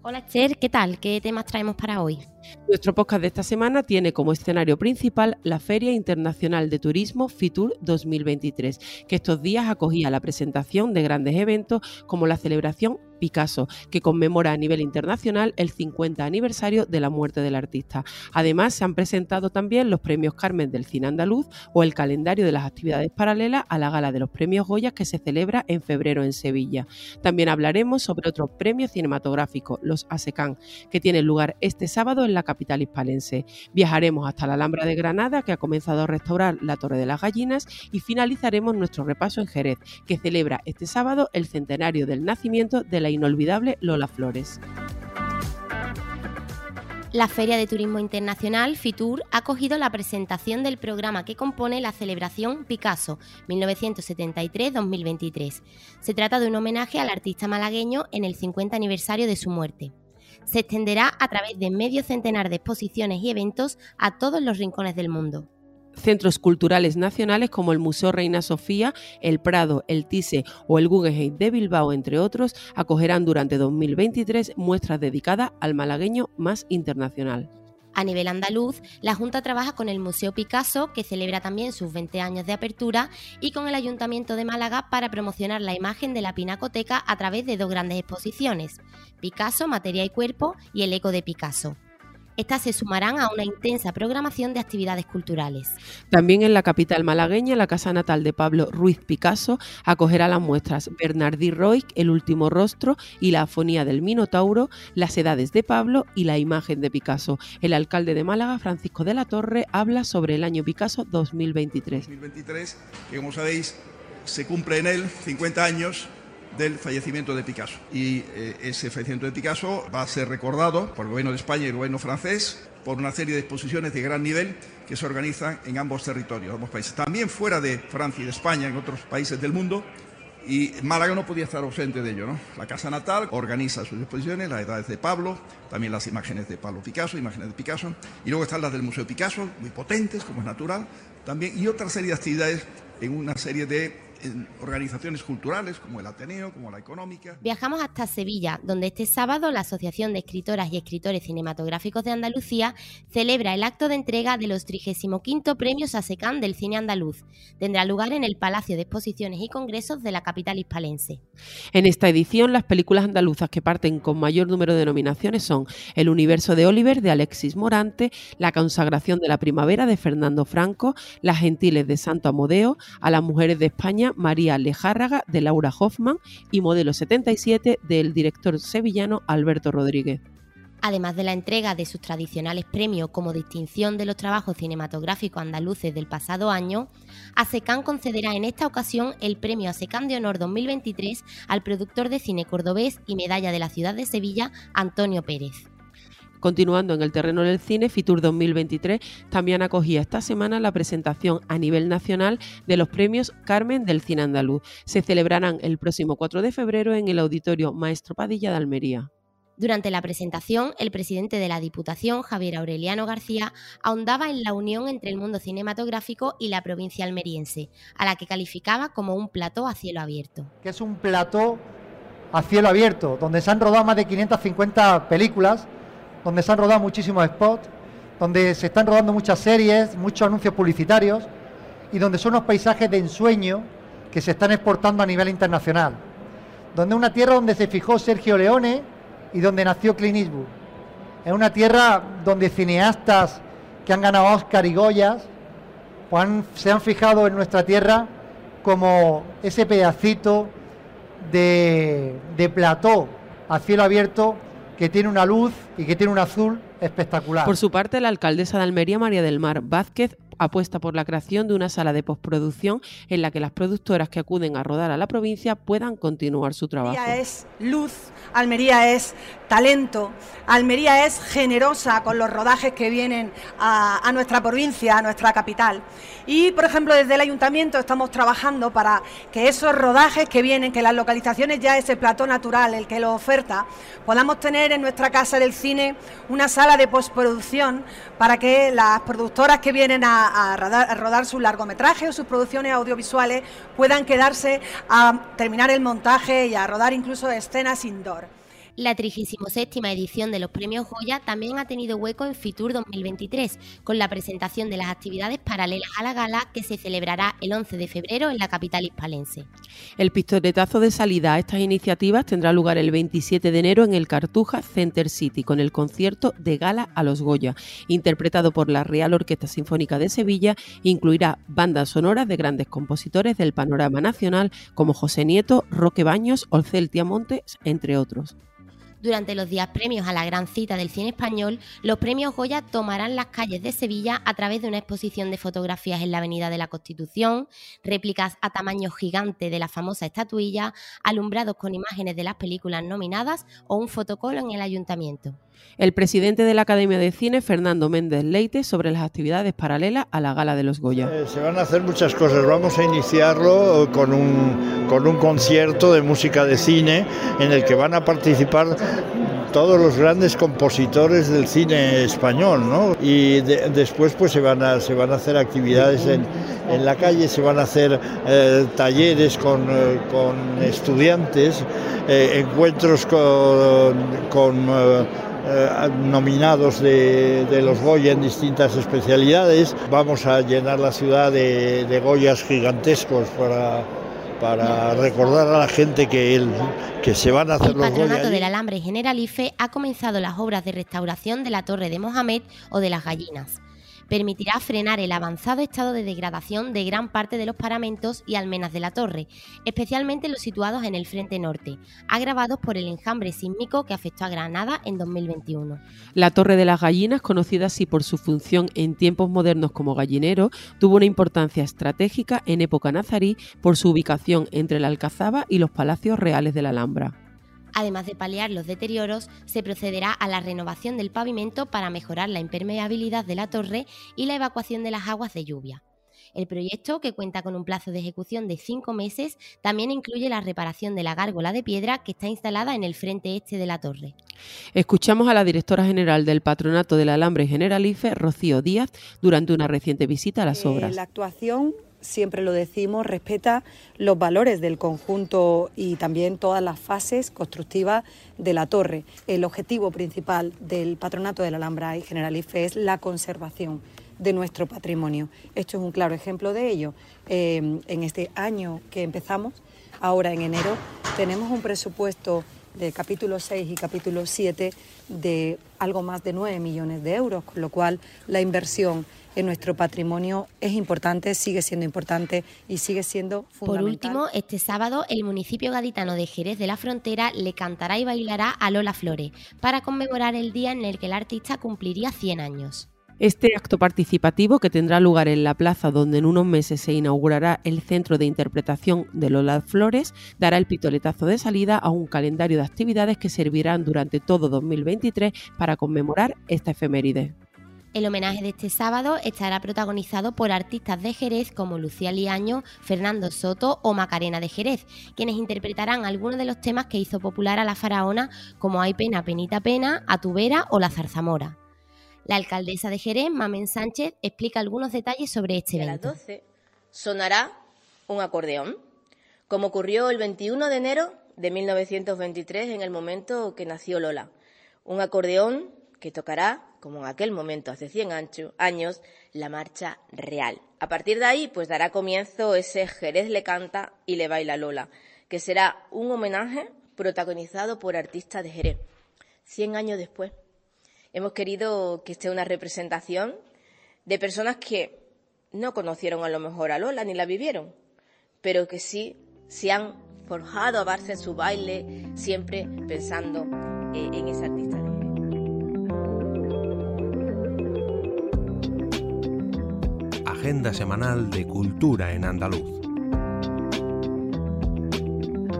Hola Esther, ¿qué tal? ¿Qué temas traemos para hoy? Nuestro podcast de esta semana tiene como escenario principal la Feria Internacional de Turismo FITUR 2023, que estos días acogía la presentación de grandes eventos como la celebración Picasso, que conmemora a nivel internacional el 50 aniversario de la muerte del artista. Además, se han presentado también los premios Carmen del Cine Andaluz o el calendario de las actividades paralelas a la gala de los premios Goya que se celebra en febrero en Sevilla. También hablaremos sobre otros premios cinematográficos, los ASECAN, que tienen lugar este sábado en la capital hispalense. Viajaremos hasta la Alhambra de Granada, que ha comenzado a restaurar la Torre de las Gallinas, y finalizaremos nuestro repaso en Jerez, que celebra este sábado el centenario del nacimiento de la inolvidable Lola Flores. La Feria de Turismo Internacional, FITUR, ha acogido la presentación del programa que compone la celebración Picasso 1973-2023. Se trata de un homenaje al artista malagueño en el 50 aniversario de su muerte se extenderá a través de medio centenar de exposiciones y eventos a todos los rincones del mundo. Centros culturales nacionales como el Museo Reina Sofía, el Prado, el Tise o el Guggenheim de Bilbao, entre otros, acogerán durante 2023 muestras dedicadas al malagueño más internacional. A nivel andaluz, la Junta trabaja con el Museo Picasso, que celebra también sus 20 años de apertura, y con el Ayuntamiento de Málaga para promocionar la imagen de la Pinacoteca a través de dos grandes exposiciones, Picasso, Materia y Cuerpo y El Eco de Picasso. Estas se sumarán a una intensa programación de actividades culturales. También en la capital malagueña, la casa natal de Pablo Ruiz Picasso acogerá las muestras Bernardí Roig, El último rostro y la afonía del Minotauro, las edades de Pablo y la imagen de Picasso. El alcalde de Málaga, Francisco de la Torre, habla sobre el año Picasso 2023. 2023, que como sabéis, se cumple en él 50 años del fallecimiento de Picasso. Y eh, ese fallecimiento de Picasso va a ser recordado por el gobierno de España y el gobierno francés por una serie de exposiciones de gran nivel que se organizan en ambos territorios, ambos países. También fuera de Francia y de España, en otros países del mundo. Y Málaga no podía estar ausente de ello, ¿no? La Casa Natal organiza sus exposiciones, las edades de Pablo, también las imágenes de Pablo Picasso, imágenes de Picasso, y luego están las del Museo Picasso, muy potentes, como es natural, también, y otra serie de actividades en una serie de en organizaciones culturales como el Ateneo, como la Económica. Viajamos hasta Sevilla, donde este sábado la Asociación de Escritoras y Escritores Cinematográficos de Andalucía celebra el acto de entrega de los 35 Premios ASECAN del Cine Andaluz. Tendrá lugar en el Palacio de Exposiciones y Congresos de la capital hispalense. En esta edición, las películas andaluzas que parten con mayor número de nominaciones son El universo de Oliver de Alexis Morante, La consagración de la primavera de Fernando Franco, Las gentiles de Santo Amodeo, A las mujeres de España María Lejárraga de Laura Hoffman y Modelo 77 del director sevillano Alberto Rodríguez. Además de la entrega de sus tradicionales premios como distinción de los trabajos cinematográficos andaluces del pasado año, ASECAN concederá en esta ocasión el premio ASECAN de Honor 2023 al productor de cine cordobés y medalla de la ciudad de Sevilla, Antonio Pérez. Continuando en el terreno del cine, Fitur 2023 también acogía esta semana la presentación a nivel nacional de los premios Carmen del Cine Andaluz. Se celebrarán el próximo 4 de febrero en el Auditorio Maestro Padilla de Almería. Durante la presentación, el presidente de la Diputación, Javier Aureliano García, ahondaba en la unión entre el mundo cinematográfico y la provincia almeriense, a la que calificaba como un plató a cielo abierto. Que es un plató a cielo abierto, donde se han rodado más de 550 películas donde se han rodado muchísimos spots, donde se están rodando muchas series, muchos anuncios publicitarios y donde son unos paisajes de ensueño que se están exportando a nivel internacional. Donde una tierra donde se fijó Sergio Leone y donde nació Clint Eastwood. Es una tierra donde cineastas que han ganado Oscar y Goyas pues se han fijado en nuestra tierra como ese pedacito de, de plató a cielo abierto que tiene una luz y que tiene un azul espectacular. Por su parte, la alcaldesa de Almería, María del Mar Vázquez, apuesta por la creación de una sala de postproducción en la que las productoras que acuden a rodar a la provincia puedan continuar su trabajo. Almería es luz, Almería es talento, Almería es generosa con los rodajes que vienen a, a nuestra provincia, a nuestra capital. Y, por ejemplo, desde el ayuntamiento estamos trabajando para que esos rodajes que vienen, que las localizaciones ya ese plató natural, el que lo oferta, podamos tener en nuestra casa del cine una sala de postproducción para que las productoras que vienen a, rodar, a rodar sus largometrajes o sus producciones audiovisuales puedan quedarse a terminar el montaje y a rodar incluso escenas indoor. La 37 edición de los premios Goya también ha tenido hueco en Fitur 2023, con la presentación de las actividades paralelas a la gala que se celebrará el 11 de febrero en la capital hispalense. El pistoletazo de salida a estas iniciativas tendrá lugar el 27 de enero en el Cartuja Center City, con el concierto de gala a los Goya, interpretado por la Real Orquesta Sinfónica de Sevilla, incluirá bandas sonoras de grandes compositores del panorama nacional como José Nieto, Roque Baños o Celtia Montes, entre otros. Durante los días premios a la gran cita del cine español, los premios Goya tomarán las calles de Sevilla a través de una exposición de fotografías en la Avenida de la Constitución, réplicas a tamaño gigante de la famosa estatuilla, alumbrados con imágenes de las películas nominadas o un fotocolo en el ayuntamiento. El presidente de la Academia de Cine, Fernando Méndez Leite, sobre las actividades paralelas a la Gala de los Goya. Eh, se van a hacer muchas cosas. Vamos a iniciarlo con un, con un concierto de música de cine en el que van a participar todos los grandes compositores del cine español, ¿no? Y después pues se van a, se van a hacer actividades en, en la calle, se van a hacer eh, talleres con, eh, con estudiantes, encuentros con, con eh, nominados de, los Goya en distintas especialidades. Vamos a llenar la ciudad de, Goyas gigantescos para, para recordar a la gente que, el, que se van a hacer los. El Patronato del Alambre Generalife ha comenzado las obras de restauración de la Torre de Mohamed o de las Gallinas permitirá frenar el avanzado estado de degradación de gran parte de los paramentos y almenas de la torre, especialmente los situados en el frente norte, agravados por el enjambre sísmico que afectó a Granada en 2021. La Torre de las Gallinas, conocida así por su función en tiempos modernos como gallinero, tuvo una importancia estratégica en época nazarí por su ubicación entre la Alcazaba y los palacios reales de la Alhambra. Además de paliar los deterioros, se procederá a la renovación del pavimento para mejorar la impermeabilidad de la torre y la evacuación de las aguas de lluvia. El proyecto, que cuenta con un plazo de ejecución de cinco meses, también incluye la reparación de la gárgola de piedra que está instalada en el frente este de la torre. Escuchamos a la directora general del Patronato del Alambre Generalife, Rocío Díaz, durante una reciente visita a las eh, obras. La actuación siempre lo decimos, respeta los valores del conjunto y también todas las fases constructivas de la torre. El objetivo principal del Patronato de la Alhambra y Generalife es la conservación de nuestro patrimonio. Esto es un claro ejemplo de ello. Eh, en este año que empezamos, ahora en enero, tenemos un presupuesto de capítulo 6 y capítulo 7 de algo más de 9 millones de euros, con lo cual la inversión en nuestro patrimonio es importante, sigue siendo importante y sigue siendo fundamental. Por último, este sábado el municipio gaditano de Jerez de la Frontera le cantará y bailará a Lola Flores para conmemorar el día en el que el artista cumpliría 100 años. Este acto participativo, que tendrá lugar en la plaza donde en unos meses se inaugurará el Centro de Interpretación de Lola Flores, dará el pitoletazo de salida a un calendario de actividades que servirán durante todo 2023 para conmemorar esta efeméride. El homenaje de este sábado estará protagonizado por artistas de Jerez como Lucía Liaño, Fernando Soto o Macarena de Jerez, quienes interpretarán algunos de los temas que hizo popular a la faraona como Hay pena, penita pena, A tu vera o La zarzamora. La alcaldesa de Jerez, Mamen Sánchez, explica algunos detalles sobre este evento. A las 12 sonará un acordeón, como ocurrió el 21 de enero de 1923 en el momento que nació Lola. Un acordeón que tocará como en aquel momento, hace 100 años, la marcha real. A partir de ahí, pues dará comienzo ese Jerez le canta y le baila Lola, que será un homenaje protagonizado por artistas de Jerez. 100 años después, hemos querido que esté una representación de personas que no conocieron a lo mejor a Lola ni la vivieron, pero que sí se han forjado a base en su baile, siempre pensando eh, en ese artista. agenda semanal de Cultura en Andaluz.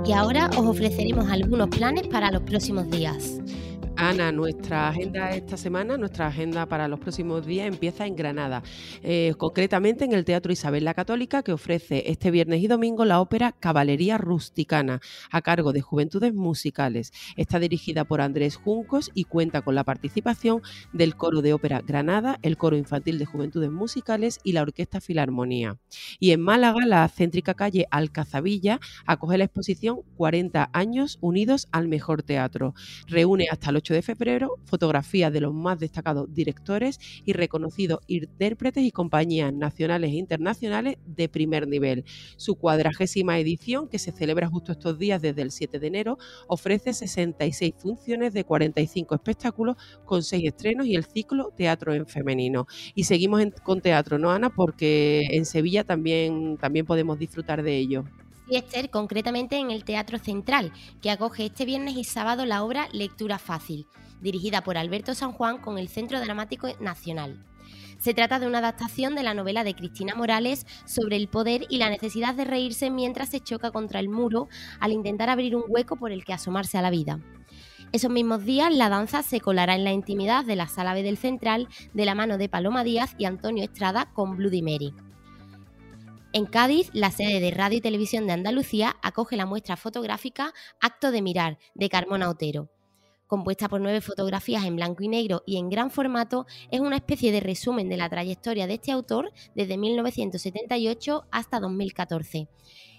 Y ahora os ofreceremos algunos planes para los próximos días. Ana, nuestra agenda esta semana, nuestra agenda para los próximos días empieza en Granada, eh, concretamente en el Teatro Isabel la Católica, que ofrece este viernes y domingo la ópera Caballería Rusticana, a cargo de Juventudes Musicales. Está dirigida por Andrés Juncos y cuenta con la participación del Coro de Ópera Granada, el Coro Infantil de Juventudes Musicales y la Orquesta Filarmonía. Y en Málaga, la céntrica calle Alcazabilla acoge la exposición 40 años unidos al mejor teatro. Reúne hasta el 8 de febrero fotografías de los más destacados directores y reconocidos intérpretes y compañías nacionales e internacionales de primer nivel. Su cuadragésima edición, que se celebra justo estos días desde el 7 de enero, ofrece 66 funciones de 45 espectáculos con 6 estrenos y el ciclo Teatro en Femenino. Y seguimos con teatro, ¿no, Ana? Porque en Sevilla también, también podemos disfrutar de ello. Esther, concretamente en el Teatro Central, que acoge este viernes y sábado la obra Lectura Fácil, dirigida por Alberto San Juan con el Centro Dramático Nacional. Se trata de una adaptación de la novela de Cristina Morales sobre el poder y la necesidad de reírse mientras se choca contra el muro al intentar abrir un hueco por el que asomarse a la vida. Esos mismos días, la danza se colará en la intimidad de la sala B del Central de la mano de Paloma Díaz y Antonio Estrada con Bloody Mary. En Cádiz, la sede de Radio y Televisión de Andalucía acoge la muestra fotográfica Acto de Mirar de Carmona Otero. Compuesta por nueve fotografías en blanco y negro y en gran formato, es una especie de resumen de la trayectoria de este autor desde 1978 hasta 2014.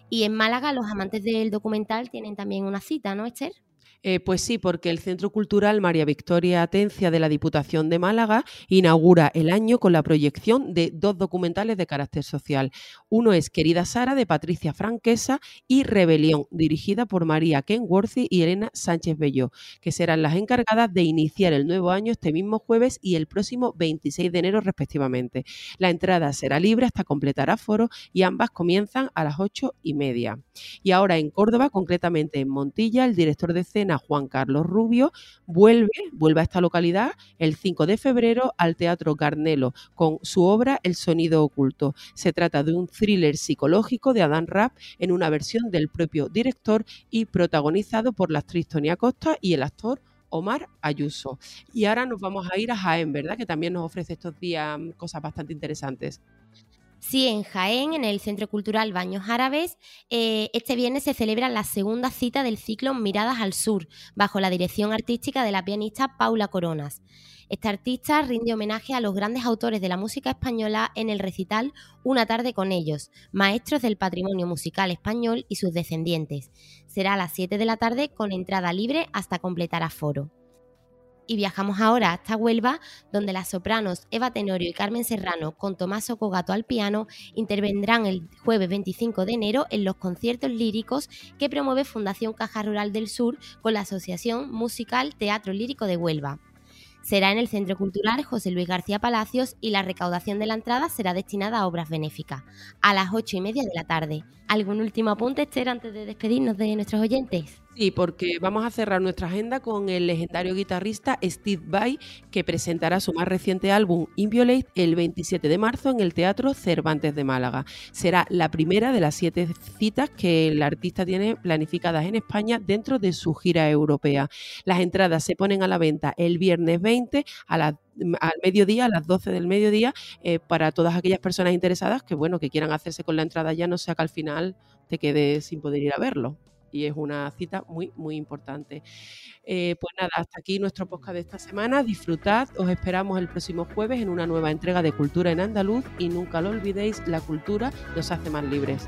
Y en Málaga, los amantes del documental tienen también una cita, ¿no, Esther? Eh, pues sí, porque el Centro Cultural María Victoria Atencia de la Diputación de Málaga inaugura el año con la proyección de dos documentales de carácter social. Uno es Querida Sara de Patricia Franquesa y Rebelión, dirigida por María Kenworthy y Elena Sánchez Bello, que serán las encargadas de iniciar el nuevo año este mismo jueves y el próximo 26 de enero respectivamente. La entrada será libre hasta completar aforo y ambas comienzan a las ocho y media. Y ahora en Córdoba, concretamente en Montilla, el director de escena Juan Carlos Rubio, vuelve, vuelve a esta localidad el 5 de febrero al Teatro Carnelo con su obra El sonido oculto. Se trata de un thriller psicológico de Adán Rapp en una versión del propio director y protagonizado por la actriz Tonia Costa y el actor Omar Ayuso. Y ahora nos vamos a ir a Jaén, ¿verdad? Que también nos ofrece estos días cosas bastante interesantes. Sí, en Jaén, en el Centro Cultural Baños Árabes, eh, este viernes se celebra la segunda cita del ciclo Miradas al Sur, bajo la dirección artística de la pianista Paula Coronas. Esta artista rinde homenaje a los grandes autores de la música española en el recital Una tarde con ellos, maestros del patrimonio musical español y sus descendientes. Será a las 7 de la tarde con entrada libre hasta completar aforo y viajamos ahora hasta Huelva, donde las sopranos Eva Tenorio y Carmen Serrano, con Tomás Cogato al piano, intervendrán el jueves 25 de enero en los conciertos líricos que promueve Fundación Caja Rural del Sur con la Asociación Musical Teatro Lírico de Huelva. Será en el Centro Cultural José Luis García Palacios y la recaudación de la entrada será destinada a obras benéficas, a las ocho y media de la tarde. ¿Algún último apunte, Esther, antes de despedirnos de nuestros oyentes? Sí, porque vamos a cerrar nuestra agenda con el legendario guitarrista Steve Vai, que presentará su más reciente álbum Inviolate el 27 de marzo en el Teatro Cervantes de Málaga. Será la primera de las siete citas que el artista tiene planificadas en España dentro de su gira europea. Las entradas se ponen a la venta el viernes 20 a al mediodía, a las 12 del mediodía, eh, para todas aquellas personas interesadas que, bueno, que quieran hacerse con la entrada ya, no sea que al final te quedes sin poder ir a verlo y es una cita muy, muy importante. Eh, pues nada, hasta aquí nuestro podcast de esta semana. Disfrutad, os esperamos el próximo jueves en una nueva entrega de Cultura en Andaluz y nunca lo olvidéis, la cultura nos hace más libres.